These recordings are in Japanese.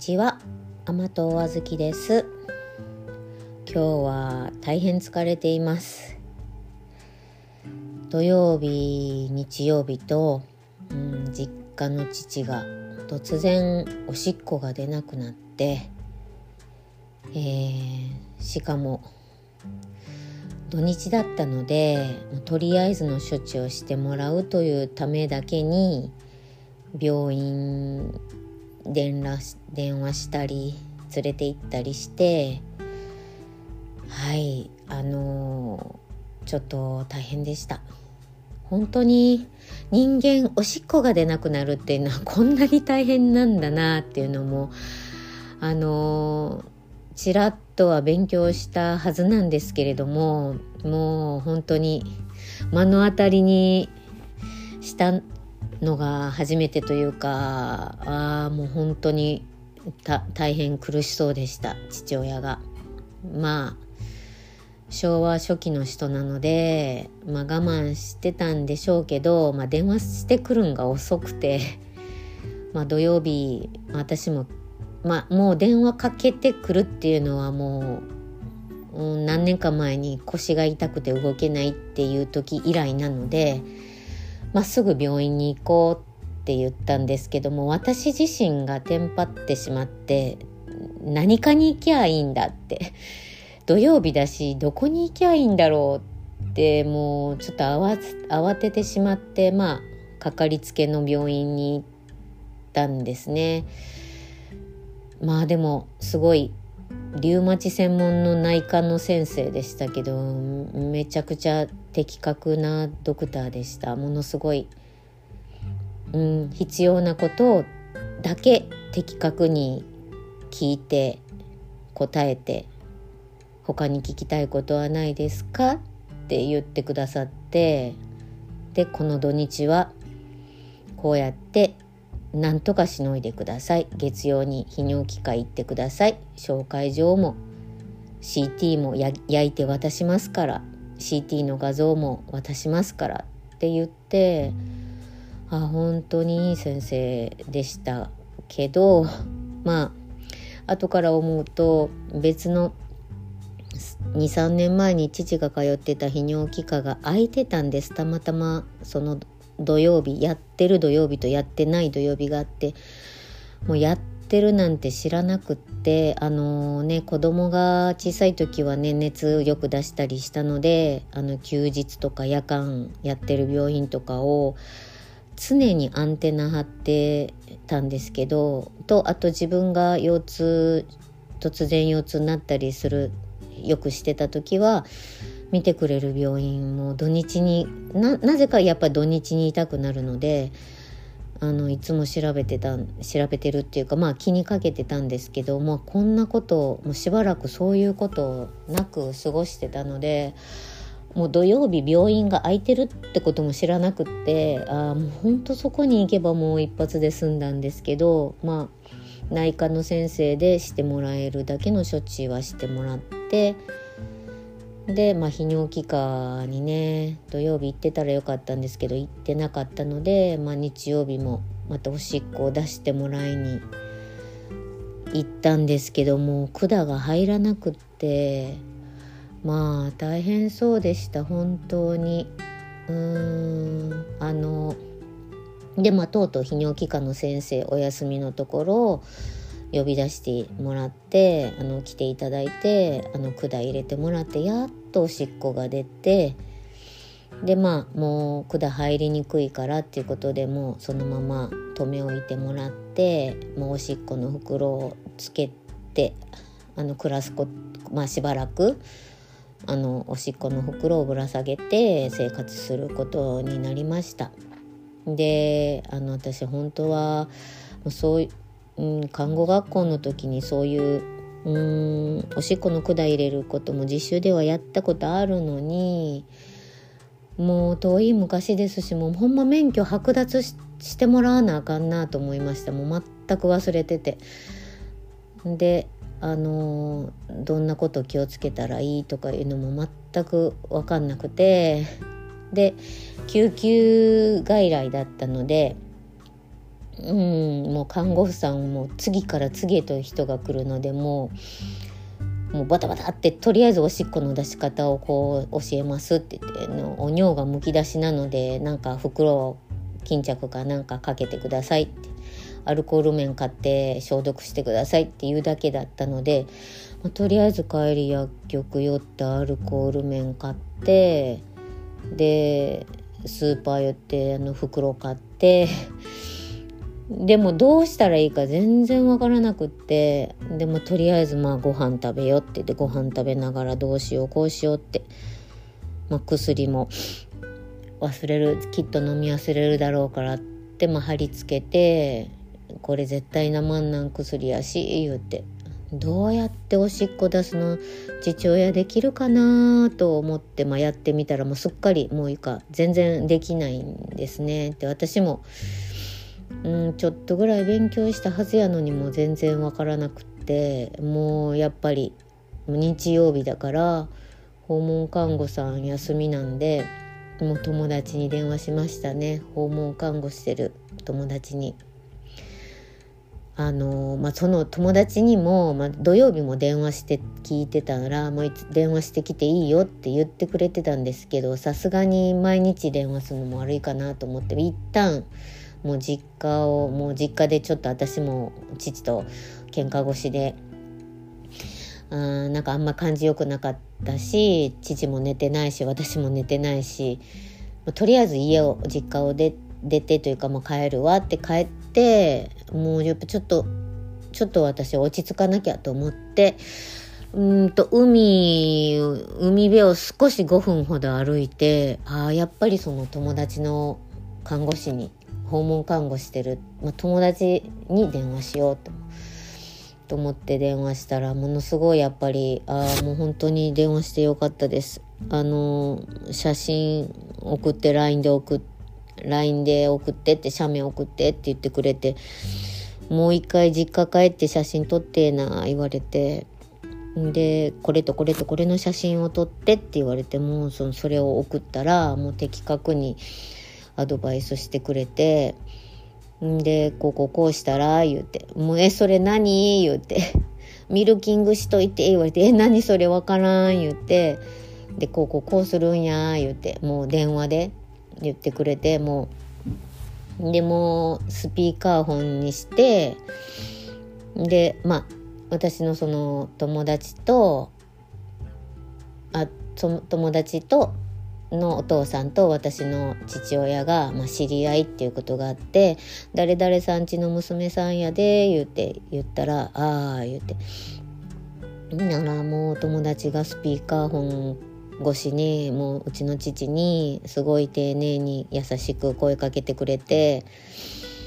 ちは。甘党あずきです。今日は大変疲れています。土曜日日曜日と、うん、実家の父が突然おしっこが出なくなって、えー、しかも土日だったのでとりあえずの処置をしてもらうというためだけに病院電話電話したり連れて行ったりしてはいあのー、ちょっと大変でした。本当に人間おしっこが出なくなるっていうのは こんなに大変なんだなっていうのもあのー、ちらっとは勉強したはずなんですけれどももう本当に目の当たりにしたのが初めてというかああもう本当に大変苦しそうでした父親が。まあ昭和初期の人なので、まあ、我慢してたんでしょうけど、まあ、電話してくるんが遅くて、まあ、土曜日私も、まあ、もう電話かけてくるっていうのはもう、うん、何年か前に腰が痛くて動けないっていう時以来なので。まっすぐ病院に行こうって言ったんですけども私自身がテンパってしまって何かに行きゃいいんだって 土曜日だしどこに行きゃいいんだろうってもうちょっと慌ててしまってまあかかりつけの病院に行ったんですね。まあでもすごいリウマチ専門の内科の先生でしたけどめちゃくちゃ的確なドクターでした。ものすごい、うん、必要なことをだけ的確に聞いて答えて他に聞きたいことはないですか？って言ってくださってでこの土日はこうやってなんとかしのいでください。月曜に泌尿器科行ってください。紹介状も CT も焼いて渡しますから。CT の画像も渡しますからって言ってあ本当にいい先生でしたけどまあ後から思うと別の23年前に父が通ってた泌尿器科が空いてたんです。たまたまその土曜日やってる土曜日とやってない土曜日があってもうやっててるなんて知らなくってあの、ね子供が小さい時はね熱よく出したりしたのであの休日とか夜間やってる病院とかを常にアンテナ張ってたんですけどとあと自分が腰痛突然腰痛になったりするよくしてた時は見てくれる病院も土日になぜかやっぱ土日に痛くなるのであのいつも調べてた調べてるっていうかまあ気にかけてたんですけど、まあ、こんなこともうしばらくそういうことなく過ごしてたのでもう土曜日病院が空いてるってことも知らなくってあもうほんとそこに行けばもう一発で済んだんですけどまあ内科の先生でしてもらえるだけの処置はしてもらって。で、まあ、泌尿器科にね土曜日行ってたらよかったんですけど行ってなかったので、まあ、日曜日もまたおしっこを出してもらいに行ったんですけども管が入らなくってまあ大変そうでした本当に。うーんあのでまあとうとう泌尿器科の先生お休みのところ呼び出してもらってあの来ていただいてあの管入れてもらってやっとおしっこが出てでまあもう管入りにくいからっていうことでもうそのまま留め置いてもらってもうおしっこの袋をつけてあの暮らすこ、まあ、しばらくあのおしっこの袋をぶら下げて生活することになりました。であの私本当はそううん、看護学校の時にそういううんおしっこの管入れることも実習ではやったことあるのにもう遠い昔ですしもうほんま免許剥奪してもらわなあかんなと思いました。もう全く忘れてて。であのどんなこと気をつけたらいいとかいうのも全く分かんなくて。で救急外来だったのでうんもう看護婦さんも次から次へと人が来るのでもうもうバタバタってとりあえずおしっこの出し方をこう教えますって言ってのお尿がむき出しなのでなんか袋を巾着かなんかかけてくださいってアルコール綿買って消毒してくださいっていうだけだったので、まあ、とりあえず帰り薬局寄ってアルコール綿買ってでスーパー寄ってあの袋買ってでもどうしたらいいか全然わからなくってでもとりあえずまあご飯食べよって言ってご飯食べながらどうしようこうしようって、まあ、薬も忘れるきっと飲み忘れるだろうからって、まあ、貼り付けてこれ絶対生んなん薬やし言うてどうやっておしっこ出すの父親できるかなと思って、まあ、やってみたらもうすっかりもういいか全然できないんですね。で私もうんちょっとぐらい勉強したはずやのにも全然わからなくってもうやっぱり日曜日だから訪問看護さん休みなんでもう友達に電話しましたね訪問看護してる友達に。あのまあ、その友達にも、まあ、土曜日も電話して聞いてたらもう電話してきていいよって言ってくれてたんですけどさすがに毎日電話するのも悪いかなと思って一旦もう実家をもう実家でちょっと私も父と喧嘩腰であなんかあんま感じよくなかったし父も寝てないし私も寝てないしとりあえず家を実家を出出てというかもう帰るわって帰ってもうやっぱちょっとちょっと私落ち着かなきゃと思ってうんと海海辺を少し5分ほど歩いてああやっぱりその友達の看護師に訪問看護してる、まあ、友達に電話しようと。と思って電話したらものすごいやっぱりああもう本当に電話してよかったです。あの写真送って LINE で送って LINE で送ってって写メ送ってって言ってくれてもう一回実家帰って写真撮ってな言われてでこれとこれとこれの写真を撮ってって言われてもそのそれを送ったらもう的確にアドバイスしてくれてんでこここうしたら言うて「もうえそれ何?」言うて「ミルキングしといて」言われて「え何？それわからん」言うてでこうこうこうするんや言うてもう電話で言ってくれてもうでもスピーカーフォンにしてでまあ私のその友達とあ友達とのお父さんと私の父親が、まあ、知り合いっていうことがあって「誰々さんちの娘さんやで」言うて言ったら「ああ」言うて。ならもう友達がスピーカー本越しにもううちの父にすごい丁寧に優しく声かけてくれて「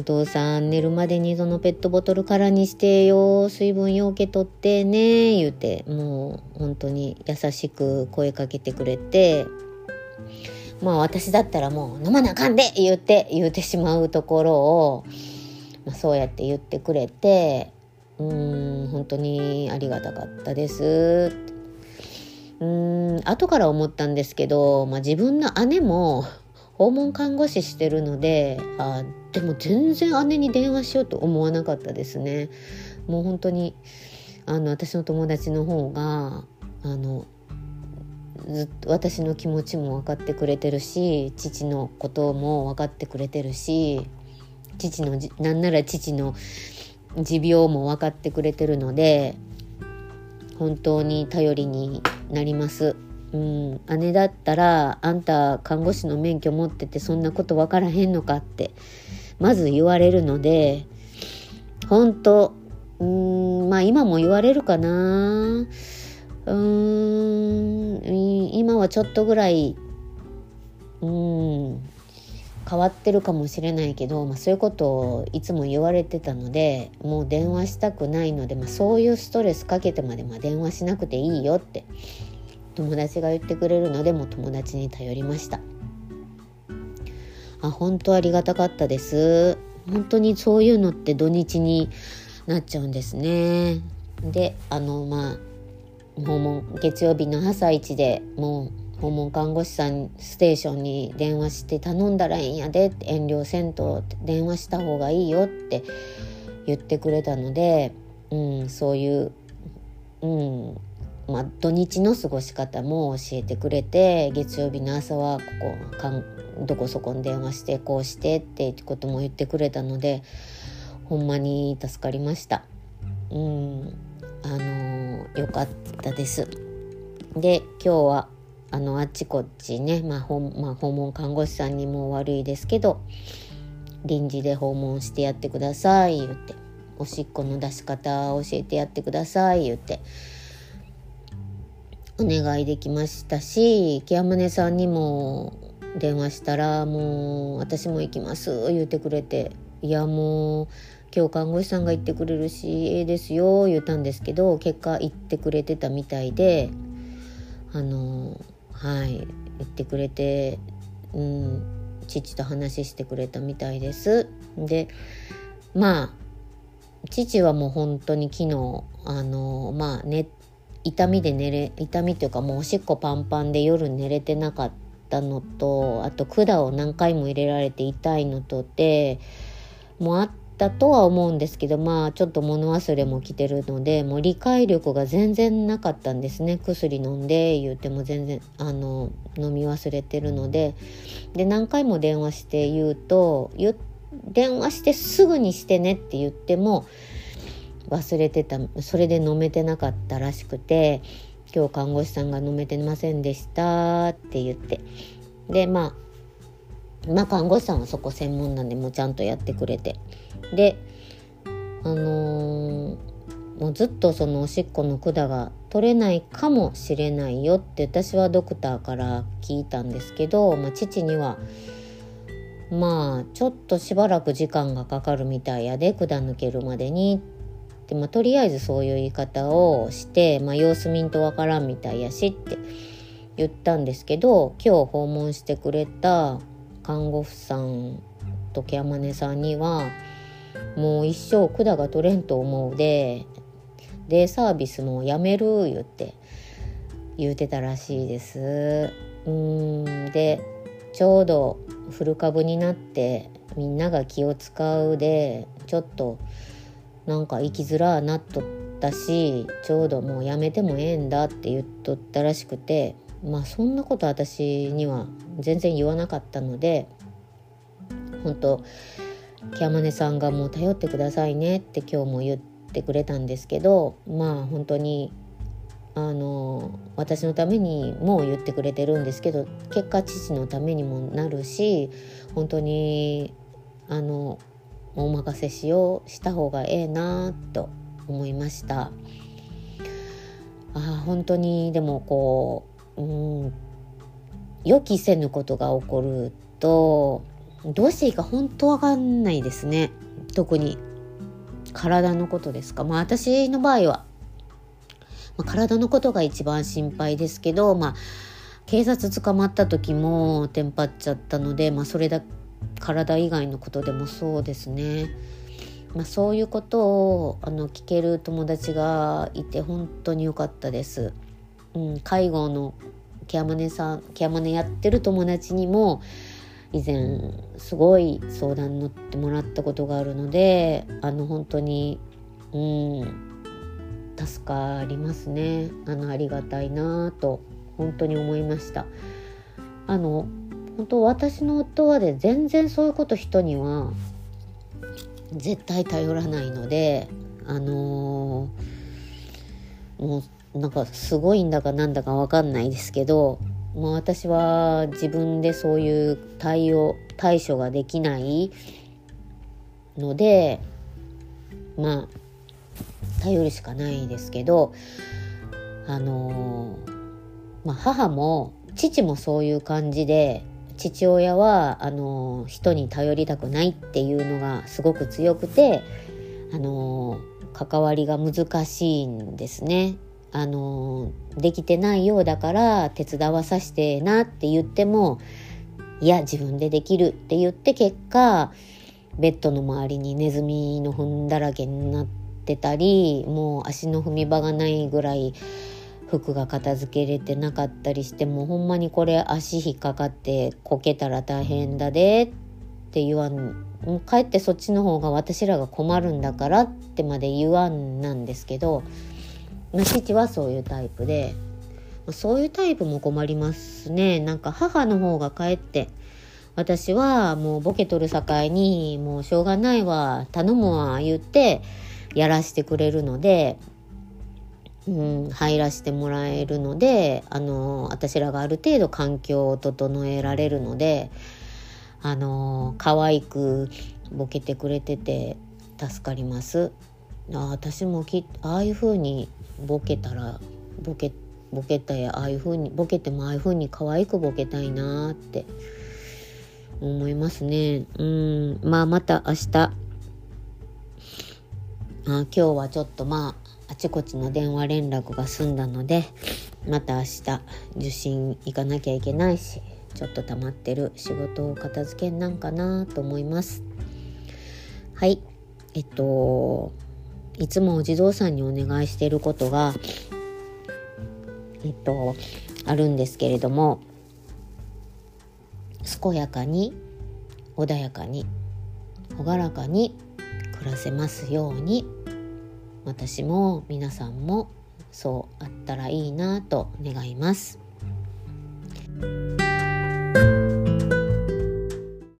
お父さん寝るまでにそのペットボトル空にしてよ水分ようけとってね」言うてもう本当に優しく声かけてくれて。まあ私だったらもう飲まなあかんで言うて言うてしまうところを、まあ、そうやって言ってくれてうん本当にありがたかったです。うん後から思ったんですけど、まあ、自分の姉も訪問看護師してるのであでも全然姉に電話しようと思わなかったですね。もう本当にあの私の友達の方があのずっと私の気持ちも分かってくれてるし父のことも分かってくれてるし父のなんなら父の持病も分かってくれてるので本当に頼りになります。うん、姉だったら「あんた看護師の免許持っててそんなこと分からへんのか」ってまず言われるので本当うんまあ今も言われるかな。うん今はちょっとぐらいうん変わってるかもしれないけど、まあ、そういうことをいつも言われてたのでもう電話したくないので、まあ、そういうストレスかけてまで、まあ、電話しなくていいよって。友達が言ってくれるのでも友達に頼りました。あ本当ありがたかったです。本当にそういうのって土日になっちゃうんですね。であのまあ訪問月曜日の朝一でもう訪問看護師さんステーションに電話して頼んだらええんやで遠慮せんと電話した方がいいよって言ってくれたので、うん、そういう、うんまあ、土日の過ごし方も教えてくれて月曜日の朝はここかんどこそこに電話してこうしてってことも言ってくれたのでほんまに助かりました。うんあのよかったです。で今日はあのあっちこっちね、まあほまあ、訪問看護師さんにも悪いですけど臨時で訪問してやってください言っておしっこの出し方教えてやってください言ってお願いできましたしケアマネさんにも電話したらもう私も行きます言ってくれていやもう今日看護師さんが言ってくれるしええですよ言ったんですけど結果言ってくれてたみたいであのはい言ってくれて、うん、父と話してくれたみたいです。でまあ父はもう本当に昨日あのまあね痛みで寝れ痛みというかもうおしっこパンパンで夜寝れてなかったのとあと管を何回も入れられて痛いのとでもうあっったとは思うんですけどまあちょっと物忘れも来てるのでもう理解力が全然なかったんですね。薬飲んで言っても全然あの飲み忘れてるので。で何回も電話して言うと電話してすぐにしてねって言っても忘れてたそれで飲めてなかったらしくて今日看護師さんが飲めてませんでしたって言って。でまあまあ看護師さんはそこ専門なんでもうちゃんとやってくれて。であのー、もうずっとそのおしっこの管が取れないかもしれないよって私はドクターから聞いたんですけど、まあ、父にはまあちょっとしばらく時間がかかるみたいやで管抜けるまでにで、まあ、とりあえずそういう言い方をして、まあ、様子見んとわからんみたいやしって言ったんですけど今日訪問してくれた看護婦さんとケアマネさんにはもう一生管が取れんと思うでデイサービスもやめる言って言うてたらしいです。うんでちょうど古株になってみんなが気を使うでちょっとなんか生きづらなっとったしちょうどもうやめてもええんだって言っとったらしくてまあそんなこと私には全然言わなかったので本当キャマネさんがもう頼ってくださいねって今日も言ってくれたんですけどまあ本当にあの私のためにも言ってくれてるんですけど結果父のためにもなるし本当にあのお任せしようした方がええなと思いました。あ本当にでもこう、うん、予期せぬことが起こるとどうしていいか本当わかんないですね。特に体のことですか。まあ私の場合は、まあ、体のことが一番心配ですけどまあ警察捕まった時もテンパっちゃったのでまあそれだ体以外のことでもそうですね。まあ、そういうことをあの聞ける友達がいて本当に良かったです。うん、介護のケアマネさんケアマネやってる友達にも以前すごい相談に乗ってもらったことがあるのであの本当にうん助かりますねあのありがたいなと本当に思いましたあの本当私の夫はで全然そういうこと人には絶対頼らないのであのー、もうなんかすごいんだかなんだか分かんないですけどもう私は自分でそういう対応対処ができないのでまあ頼るしかないですけどあのまあ、母も父もそういう感じで父親はあの人に頼りたくないっていうのがすごく強くてあの関わりが難しいんですね。あのできてないようだから手伝わさせてなって言ってもいや自分でできるって言って結果ベッドの周りにネズミの糞だらけになってたりもう足の踏み場がないぐらい服が片付けれてなかったりしてもほんまにこれ足引っかかってこけたら大変だでって言わんもうかえってそっちの方が私らが困るんだからってまで言わんなんですけど、まあ、父はそういうタイプでまそういうタイプも困りますね。なんか母の方がかえって私はもうボケとるさかいにもうしょうがないわ頼むわ言ってやらしてくれるので、うん、入らせてもらえるのであの私らがある程度環境を整えられるのであの可愛くボケてくれてて助かります。あ私もきああいう風にボケたらボケボケたやああいう風にボケてもああいう風に可愛くボケたいなって思いますね。うん。まあまた明日。あ今日はちょっとまああちこちの電話連絡が済んだのでまた明日受診行かなきゃいけないしちょっと溜まってる仕事を片付けなんかなと思います。はい。えっといつもお地蔵さんにお願いしていることがえっとあるんですけれども健やかに穏やかに朗らかに暮らせますように。私も皆さんもそうあったらいいなと願います。